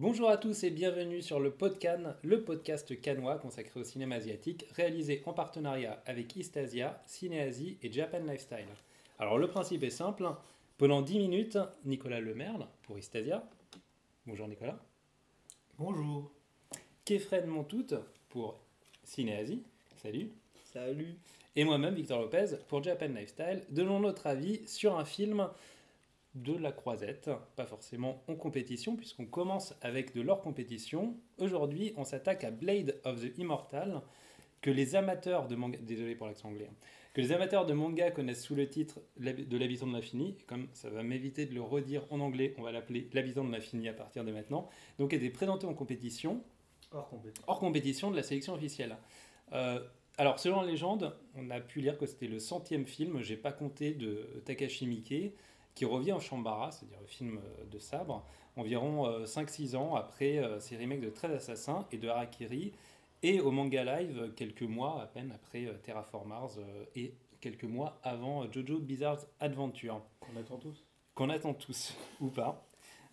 Bonjour à tous et bienvenue sur le Podcan, le podcast canois consacré au cinéma asiatique, réalisé en partenariat avec Eastasia, Cinéasie et Japan Lifestyle. Alors le principe est simple, pendant 10 minutes, Nicolas Lemerle pour Eastasia. Bonjour Nicolas. Bonjour. Kefren Montout pour Cinéasie. Salut. Salut. Et moi-même, Victor Lopez, pour Japan Lifestyle, donnons notre avis sur un film de la croisette, pas forcément en compétition, puisqu'on commence avec de leur compétition. Aujourd'hui, on s'attaque à Blade of the Immortal, que les amateurs de manga, désolé pour l'accent anglais, hein, que les amateurs de manga connaissent sous le titre de l'habitant de l'infini, comme ça va m'éviter de le redire en anglais, on va l'appeler l'habitant de l'infini à partir de maintenant, donc était présenté en compétition, Hors compétition. hors compétition de la sélection officielle. Euh, alors, selon la légende, on a pu lire que c'était le centième film, j'ai pas compté, de Takashi Miike, qui revient en Shambara, c'est-à-dire le film euh, de sabre, environ euh, 5-6 ans après euh, ses remakes de 13 Assassins et de Harakiri, et au manga live euh, quelques mois à peine après euh, Terraform Mars euh, et quelques mois avant euh, Jojo Bizarre Adventure Qu'on attend tous. qu'on attend tous ou pas.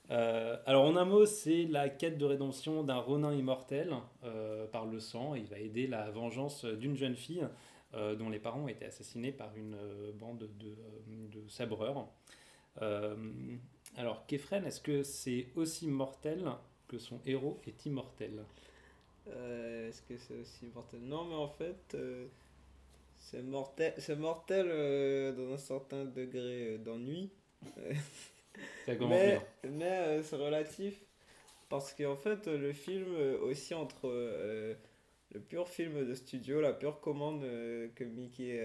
Euh, alors en un mot, c'est la quête de rédemption d'un Ronin immortel euh, par le sang. Il va aider la vengeance d'une jeune fille euh, dont les parents ont été assassinés par une euh, bande de, euh, de sabreurs. Euh, alors Kefren, est-ce que c'est aussi mortel que son héros est immortel? Euh, Est-ce que c'est aussi mortel? Non, mais en fait, euh, c'est mortel, c'est mortel dans un certain degré d'ennui. Mais, euh, c'est relatif. Parce qu'en fait, le film, euh, aussi entre euh, le pur film de studio, la pure commande que Mickey,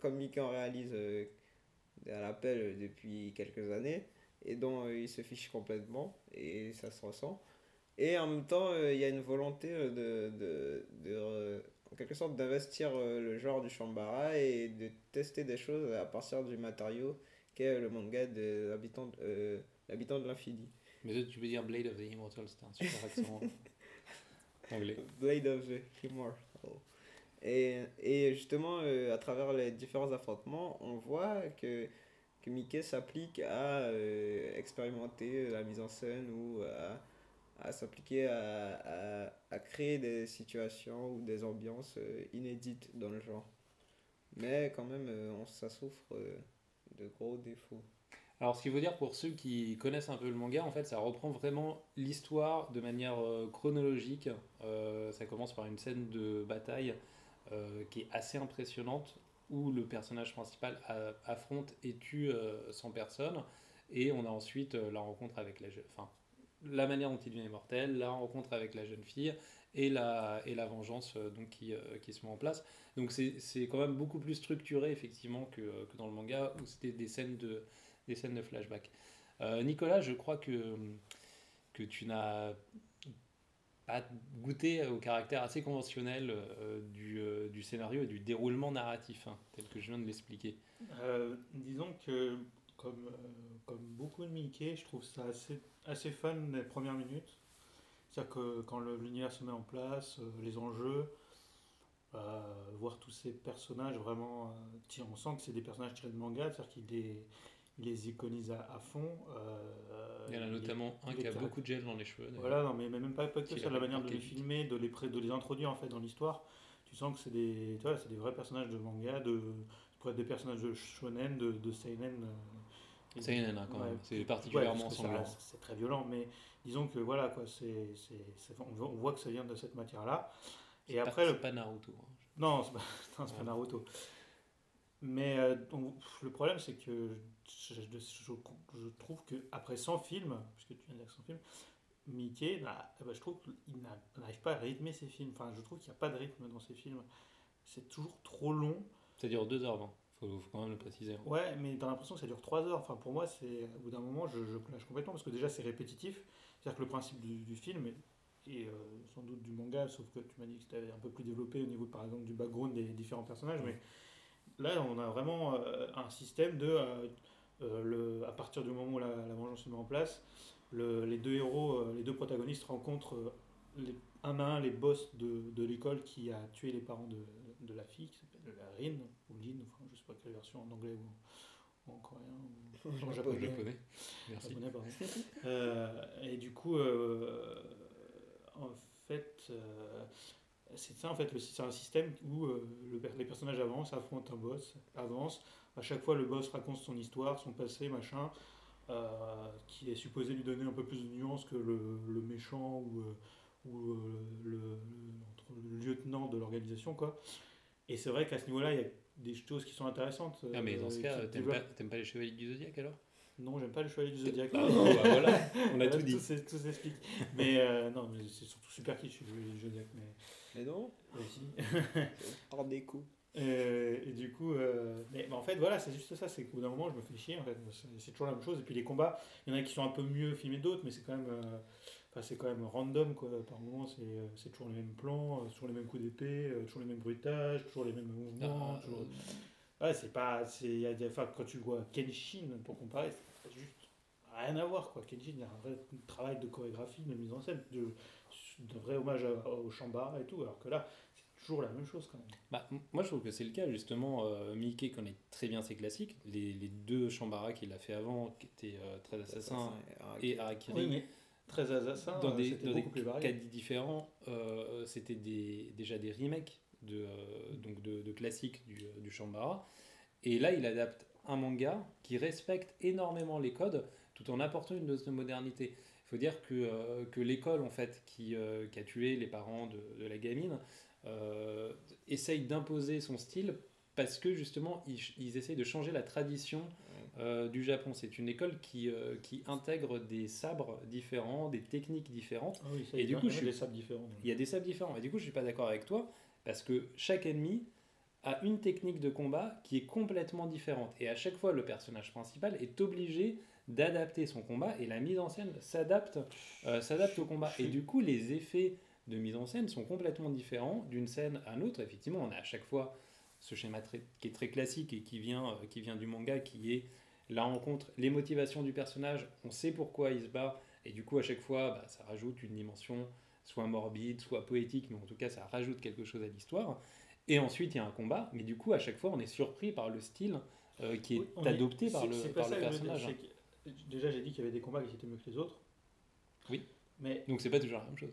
comme Mickey en réalise à l'appel depuis quelques années, et dont euh, il se fiche complètement, et ça se ressent. Et en même temps, euh, il y a une volonté euh, de, de, de, en quelque sorte, d'investir le genre du Shambara et de tester des choses à partir du matériau qu'est le manga de l'habitant de, euh, l'infini. Mais tu peux dire Blade of the Immortal, c'était un super accent anglais. Blade of the Immortal. Et, et justement, euh, à travers les différents affrontements, on voit que, que Mickey s'applique à euh, expérimenter la mise en scène ou à, à s'appliquer à, à, créer des situations ou des ambiances euh, inédites dans le genre. Mais quand même, on, ça souffre de gros défauts. Alors, ce qu'il faut dire pour ceux qui connaissent un peu le manga, en fait, ça reprend vraiment l'histoire de manière chronologique. Ça commence par une scène de bataille qui est assez impressionnante où le personnage principal affronte et tue euh, 100 personnes. Et on a ensuite euh, la rencontre avec la jeune. Enfin, la manière dont il devient immortel, la rencontre avec la jeune fille et la, et la vengeance euh, donc, qui, euh, qui se met en place. Donc, c'est quand même beaucoup plus structuré, effectivement, que, que dans le manga où c'était des scènes de des scènes de flashback. Euh, Nicolas, je crois que, que tu n'as pas goûté au caractère assez conventionnel euh, du, euh, du scénario et du déroulement narratif, hein, tel que je viens de l'expliquer. Euh, disons que, comme, comme beaucoup de Mickey, je trouve ça assez, assez fun les premières minutes. C'est-à-dire que quand l'univers se met en place, les enjeux, voir tous ces personnages vraiment. on sent que c'est des personnages tirés de manga, c'est-à-dire qu'il les, il les iconise à, à fond. euh, Il y en a il- notamment un qui a beaucoup de gel dans les cheveux. Voilà, non, mais même pas, pas que ça, la manière de les filmer, de les, de les introduire en fait dans l'histoire. Tu sens que c'est des, tu vois, c'est des vrais personnages de manga, de, des personnages de shonen, de, de seinen. euh, C'est une nana quand Ouais. même, c'est Ouais, particulièrement ça sanglant. C'est très violent, mais disons que voilà, quoi, c'est, on, voit, que ça vient de cette matière-là. Et C'est pas- après, le pas Naruto. hein. non, c'est pas, non, c'est pas Ouais. Naruto. Mais euh, le problème, c'est que je, je- trouve que après 100 films, puisque tu viens de dire 100 films, Mickey, eh ben, je trouve qu'il n'a- n'arrive pas à rythmer ses films. Enfin, je trouve qu'il n'y a pas de rythme dans ses films. C'est toujours trop long. Ça dure 2h20, faut, faut quand même le préciser. hein. Ouais, mais t'as l'impression que ça dure 3 heures. Enfin, pour moi, c'est au bout d'un moment, je, je lâche complètement parce que déjà, c'est répétitif. C'est-à-dire que le principe du, du film et, et, euh, sans doute du manga, sauf que tu m'as dit que c'était un peu plus développé au niveau, par exemple, du background des différents personnages. Mais là, on a vraiment euh, un système de. euh, euh, le, à partir du moment où la, la vengeance se met en place, le- les deux héros, les deux protagonistes rencontrent les- un à un les boss de, de l'école qui a tué les parents de, de la fille, qui s'appelle Rin, ou Lynn, enfin, je sais pas quelle version en anglais ou en coréen ou En japonais. japonais. Japonais. Merci. Japonais, pardon. Euh, et du coup, euh, en fait, euh, c'est ça en fait, c'est un système où euh, le les personnages avancent, affrontent un boss, avancent. À chaque fois, le boss raconte son histoire, son passé, machin, euh, qui est supposé lui donner un peu plus de nuances que le, le méchant ou, euh, ou le, lieutenant de l'organisation, quoi. Et c'est vrai qu'à ce niveau-là, il y a des choses qui sont intéressantes. Ah, mais dans ce cas, t'aimes pas, pas les chevaliers du zodiaque alors? Non, j'aime pas le chevalier du zodiaque. Ah non, bah voilà, on a tout dit. Tout s'explique. Mais euh, non, mais c'est surtout super kitsch, le chevalier du zodiaque. Mais Mais non, aussi. hors des coups. Euh, et du coup, euh, mais, mais en fait, voilà, c'est juste ça. C'est qu'au bout d'un moment, je me fais chier. En fait, c'est toujours la même chose. Et puis les combats, il y en a qui sont un peu mieux filmés que d'autres, mais c'est quand même, euh, enfin, c'est quand même random quoi. Par moment, c'est c'est toujours les mêmes plans, toujours les mêmes coups d'épée, toujours les mêmes bruitages, toujours les mêmes mouvements. Ah, toujours- Ouais, c'est pas, c'est, il y a des, enfin, quand tu vois Kenshin pour comparer, c'est juste rien à voir quoi. Kenshin, il y a un vrai travail de chorégraphie, de mise en scène, de, de vrai hommage au Shambhala et tout, alors que là, c'est toujours la même chose quand même. Bah, m- moi, je trouve que c'est le cas, justement. euh, Mickey connaît très bien ses classiques. Les, les deux Shambhala qu'il a fait avant, qui étaient euh, Très Assassin et Harakiri, Oui, mais très assassin, dans euh, des, c'était dans des plus différents, euh, c'était des, déjà des remakes de, euh, donc de, de classiques du, euh, du Shambhala. Et là, il adapte un manga qui respecte énormément les codes tout en apportant une dose de modernité. Il faut dire que, euh, que l'école, en fait, qui, euh, qui a tué les parents de, de la gamine, euh, essaye d'imposer son style parce que justement, ils, ils essayent de changer la tradition du Japon. C'est une école qui, qui intègre des sabres différents, des techniques différentes. Ah oui, Et il y du a coup, je suis- des sables différents. Il y a des sabres différents. Et du coup, je suis pas d'accord avec toi parce que chaque ennemi a une technique de combat qui est complètement différente. Et à chaque fois, le personnage principal est obligé d'adapter son combat et la mise en scène s'adapte euh, au combat. Et du coup, les effets de mise en scène sont complètement différents d'une scène à l'autre. Effectivement, on a à chaque fois ce schéma qui est très classique et qui vient, euh, qui vient du manga, qui est la rencontre, les motivations du personnage, on sait pourquoi il se bat, et du coup, à chaque fois, bah, ça rajoute une dimension soit morbide, soit poétique, mais en tout cas, ça rajoute quelque chose à l'histoire. Et ensuite, il y a un combat, mais du coup, à chaque fois, on est surpris par le style euh, qui est adopté par le, par le dire, personnage. que- Déjà, j'ai dit qu'il y avait des combats qui étaient mieux que les autres. Oui. Mais Donc, c'est pas toujours la même chose.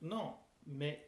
Non, mais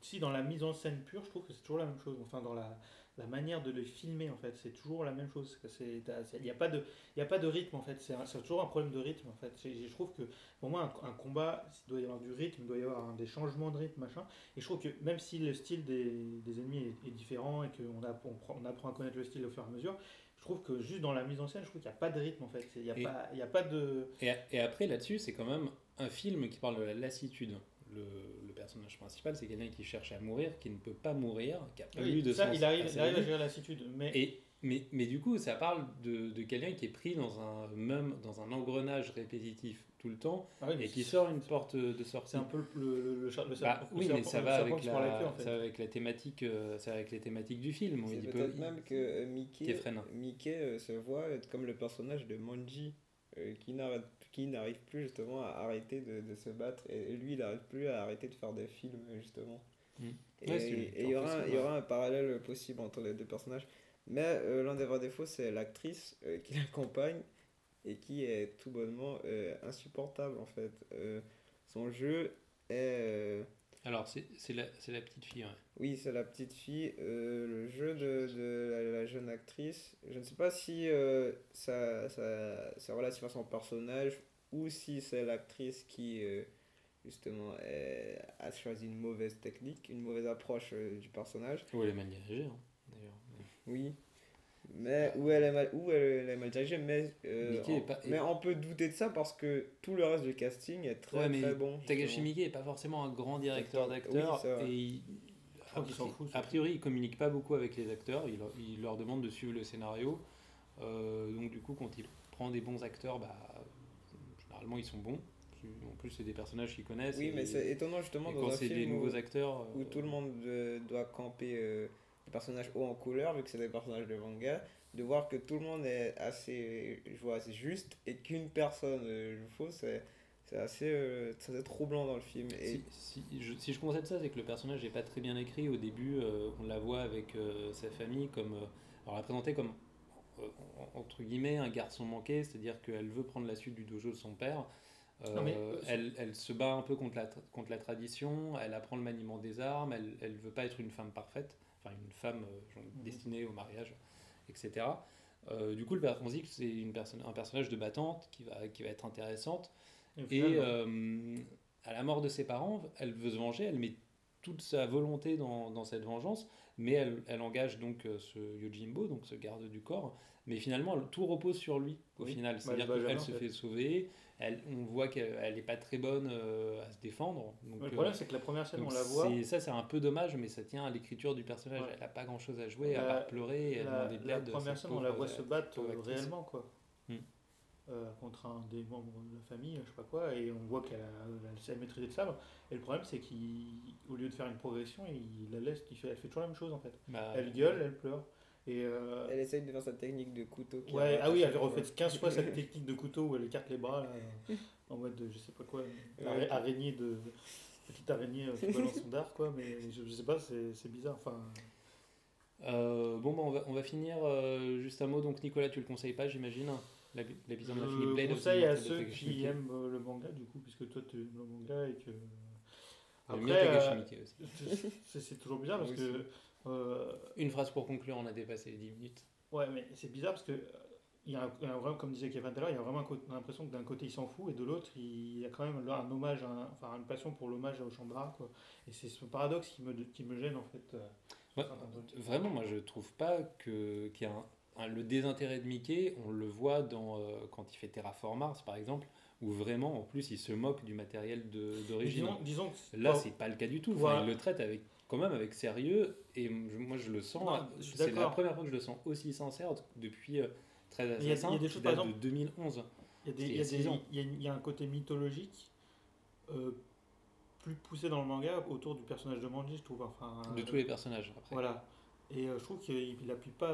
si dans la mise en scène pure, je trouve que c'est toujours la même chose. Enfin, dans la, la manière de le filmer, en fait, c'est toujours la même chose. Il n'y a, pas de- y a pas de rythme, en fait. C'est toujours un problème de rythme, en fait. Je trouve que, pour moi, un, un combat, il doit y avoir du rythme, il doit y avoir des changements de rythme, machin. Et je trouve que même si le style des, des ennemis est, est différent et qu'on on, on apprend à connaître le style au fur et à mesure, je trouve que juste dans la mise en scène, je trouve qu'il n'y a pas de rythme, en fait. Il n'y a, Et- pas- il y a pas de... Et, et après, là-dessus, c'est quand même un film qui parle de la lassitude. Le, le personnage principal, c'est quelqu'un qui cherche à mourir, qui ne peut pas mourir, qui a pas Oui, eu de ça, sens il arrive, à il arrive à gérer la lassitude. Mais Et, mais, mais du coup, ça parle de, de quelqu'un qui est pris dans un, même dans un engrenage répétitif tout le temps Ah oui, et qui sort une porte de sortie. C'est un peu le, le, le, le, char- le Bah, serpent- oui, mais ça va, avec la, queue, en fait. ça va avec la thématique, euh, ça va avec les thématiques du film. C'est peut-être peu- même que euh, Mickey. Mickey euh, se voit être comme le personnage de Manji, qui n'arrête qui n'arrive plus justement à arrêter de, de se battre et lui il n'arrive plus à arrêter de faire des films justement. Mm. Et Ouais, il y, aura un, y aura un parallèle possible entre les deux personnages. Mais euh, l'un des vrais défauts c'est l'actrice euh, qui l'accompagne et qui est tout bonnement euh, insupportable en fait. Euh, son jeu est... Alors, c'est la, c'est la petite fille, ouais. oui, c'est la petite fille. Euh, le jeu de, de la, la jeune actrice, je ne sais pas si euh, ça, ça, c'est relatif à son personnage ou si c'est l'actrice qui, euh, justement, est- a choisi une mauvaise technique, une mauvaise approche du personnage. Ou elle est mal dirigée, hein, d'ailleurs. Oui. Mais où elle est mal, où elle, est mal dirigée, mais, euh, on, est pas- mais on peut douter de ça parce que tout le reste du casting est très Ouais, mais très bon. Takashi. Miike n'est pas forcément un grand directeur d'acteurs et il- a- fout, A priori, il communique pas beaucoup avec les acteurs. Il, leur- il leur demande de suivre le scénario. Euh, donc du coup, quand il prend des bons acteurs, bah, généralement ils sont bons. En plus, c'est des personnages qu'ils connaissent. Oui, mais c'est étonnant justement et dans quand c'est des où- nouveaux acteurs, où euh, tout le monde euh, doit camper euh, des personnages hauts en couleur, vu que c'est des personnages de manga, de voir que tout le monde est assez, je vois, assez juste et qu'une personne euh, joue faux, c'est c'est assez, euh, c'est assez troublant dans le film. Et Si, si je, si je concède ça, c'est que le personnage n'est pas très bien écrit. Au début, euh, on la voit avec euh, sa famille comme. euh, alors, la présenter comme entre guillemets un garçon manqué, c'est-à-dire qu'elle veut prendre la suite du dojo de son père. Euh, Non, mais, elle, elle se bat un peu contre la, contre la tradition, elle apprend le maniement des armes, elle, elle veut pas être une femme parfaite, une femme euh, destinée au mariage, etc. Euh, du coup, le père que c'est une personne, un personnage de battante qui va, qui va être intéressante. Et euh, à la mort de ses parents, elle veut se venger, elle met toute sa volonté dans, dans cette vengeance, mais elle, elle engage donc ce Yojimbo, donc ce garde du corps, mais finalement tout repose sur lui au Oui. final. Bah, C'est-à-dire qu'elle se fait sauver, elle, on voit qu'elle n'est pas très bonne euh, à se défendre. Donc, le euh, problème, c'est que la première scène, on la voit. Ça, c'est un peu dommage, mais ça tient à l'écriture du personnage. Ouais. Elle n'a pas grand-chose à jouer, à part pleurer et à La, demander de la l'aide. première scène, on la voit se battre euh, actrice. réellement, quoi. Hmm. Euh, contre un des membres de la famille, je sais pas quoi, et on voit qu'elle a, sait maîtriser le sabre. Et le problème, c'est qu'au lieu de faire une progression, il la laisse, il fait, elle fait toujours la même chose en fait. Bah, Elle gueule, elle pleure. Et euh, Elle essaye de faire sa technique de couteau. qui ouais, ah oui, elle refait fois. 15 fois cette technique de couteau où elle écarte les bras là, en mode de, je sais pas quoi, araignée, Ouais. araignée de. Petite araignée euh, qui balance son dard quoi, mais je, je sais pas, c'est c'est bizarre. Enfin, Euh, bon, bah, on, va, on va finir euh, juste un mot. Donc, Nicolas, tu le conseilles pas, j'imagine La- L'épisode de la je Blade of the conseille à ceux qui aiment euh, le manga du coup, puisque toi tu aimes le manga et que. Après, euh, c'est c'est toujours bizarre parce Moi que. Euh, Une phrase pour conclure, on a dépassé les 10 minutes. Ouais, mais c'est bizarre parce que, euh, il y a, un- comme disait Kevin tout à l'heure, il y a vraiment l'impression que d'un côté il s'en fout et de l'autre il y a quand même là un hommage, à un- enfin une passion pour l'hommage au Chambara. Quoi. Et c'est ce paradoxe qui me, qui me gêne en fait. euh, Ouais. Vraiment, moi, je trouve pas que- qu'il y a un, un- le désintérêt de Mickey. On le voit dans, euh, quand il fait Terraform Mars, par exemple, où vraiment, en plus, il se moque du matériel d'origine. Disons, disons que Là, c'est pas le cas du tout. Enfin, Ouais. il le traite avec, quand même avec sérieux. Et moi, je le sens. Suis C'est la première fois que je le sens aussi sincère depuis euh, 13 Il y a- Assassins, il y a des choses, par de exemple, 2011. il y a des- il y a des- il a- y a un côté mythologique euh, plus poussé dans le manga autour du personnage de Manji, je trouve. Enfin, De tous les personnages, après. Voilà. Et euh, je trouve qu'il appuie pas.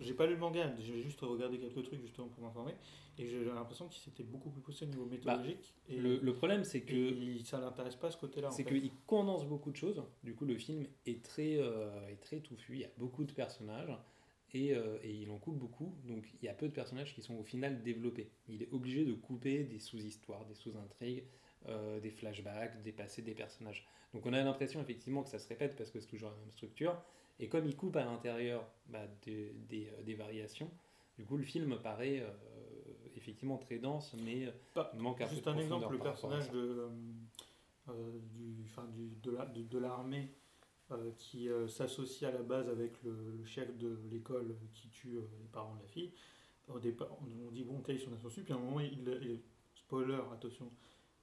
J'ai pas lu le manga, j'ai juste regardé quelques trucs justement pour m'informer. Et j'ai l'impression qu'il s'était beaucoup plus poussé au niveau mythologique. et, Bah, Le, le problème, c'est que il- ça l'intéresse pas ce côté-là. c'est qu'il condense beaucoup de choses. Du coup, le film est très, euh, est très touffu. Il y a beaucoup de personnages et, euh, et il en coupe beaucoup. Donc, il y a peu de personnages qui sont au final développés. Il est obligé de couper des sous-histoires, des sous-intrigues, euh, des flashbacks, des passés des personnages. Donc, on a l'impression effectivement que ça se répète parce que c'est toujours la même structure. Et comme il coupe à l'intérieur bah, des, des, euh, des variations, du coup, le film paraît euh, effectivement très dense, mais Pas- manque un peu Juste de un exemple, le personnage de, euh, euh, du, enfin, du, de la- de- de l'armée euh, qui euh, s'associe à la base avec le, le chef de l'école qui tue euh, les parents de la fille. Au départ, on, on dit bon, ok, ils sont associés, puis à un moment, il, il- spoiler, attention,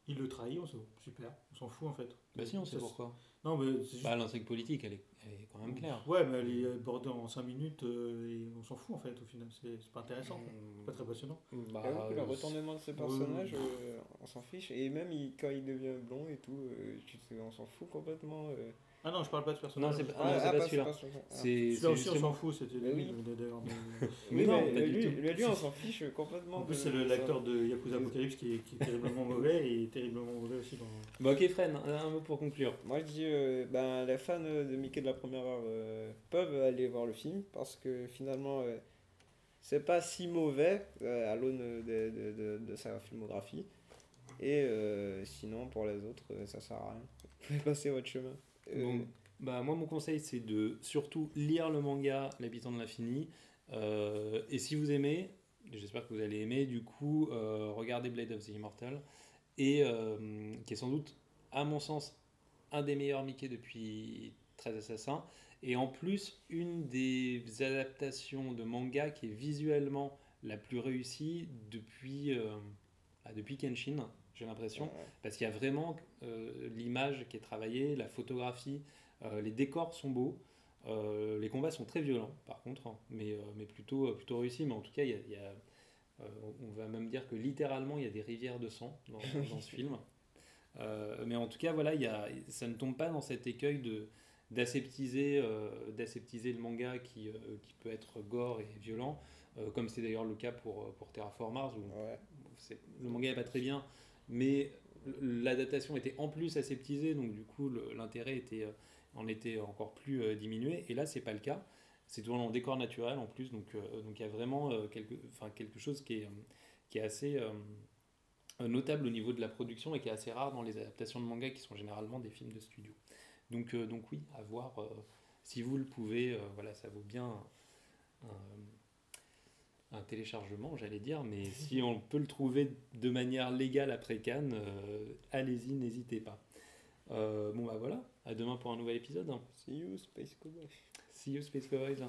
il le trahit, on se super, on s'en fout en fait. Bah si, on sait Ça, pourquoi. Non, mais c'est juste. Bah, l'intrigue politique, elle est, elle est quand même claire. Ouais, mais elle est abordée en 5 minutes euh, et on s'en fout en fait au final, c'est c'est pas intéressant. Mmh. pas très passionnant. Bah, que le euh, retournement de ce personnage, euh, on s'en fiche. Et même il- quand il devient blond et tout, euh, tu sais, on s'en fout complètement. Ah non, je parle pas de ce personnage. Non, c'est pas- Ah, pas celui-là. celui-là. Ah. c'est Celui-là c'est aussi, on s'en fout, c'était lui, mais- non, lui, tout. lui, lui, on s'en fiche complètement. En plus, de- c'est l'acteur de Yakuza Apocalypse qui est, qui est terriblement mauvais et terriblement mauvais aussi dans. Bon, ok, Fred, un, mot pour conclure. Moi je dis, euh, ben, les fans de Mickey de la première heure euh, peuvent aller voir le film parce que finalement euh, c'est pas si mauvais euh, à l'aune de, de, de, de sa filmographie. Et euh, sinon pour les autres, ça sert à rien. Vous pouvez passer votre chemin. Euh, bah, moi, mon conseil, c'est de surtout lire le manga L'habitant de l'infini. Euh, et si vous aimez, j'espère que vous allez aimer, du coup, euh, regardez Blade of the Immortal. Et qui est sans doute, à mon sens, un des meilleurs Mickey depuis 13 Assassins. Et en plus, une des adaptations de manga qui est visuellement la plus réussie depuis, euh, ah, depuis Kenshin, j'ai l'impression. ouais. Parce qu'il y a vraiment euh, l'image qui est travaillée, la photographie, euh, les décors sont beaux. euh, les combats sont très violents, par contre, hein, mais, mais plutôt, plutôt réussis. Mais en tout cas, il y a, il y a, on va même dire que littéralement, il y a des rivières de sang dans, dans ce film. Mais en tout cas, voilà, il y a, ça ne tombe pas dans cet écueil de d'aseptiser le manga qui, qui peut être gore et violent, comme c'est d'ailleurs le cas pour, pour Terraform Mars, où Ouais. le manga n'est pas très bien, mais l'adaptation était en plus aseptisée, donc du coup l'intérêt était, euh, en était encore plus euh, diminué. Et là, c'est pas le cas. c'est tourné en décor naturel en plus, donc donc il y a vraiment quelque, enfin, quelque chose qui est, qui est assez notable au niveau de la production et qui est assez rare dans les adaptations de manga qui sont généralement des films de studio. Donc, donc oui, à voir si vous le pouvez, voilà, ça vaut bien un téléchargement, j'allais dire, mais si on peut le trouver de manière légale après Cannes, euh, allez-y, n'hésitez pas. Euh, bon bah voilà, à demain pour un nouvel épisode. See you Space Cowboys. See you Space Cowboys.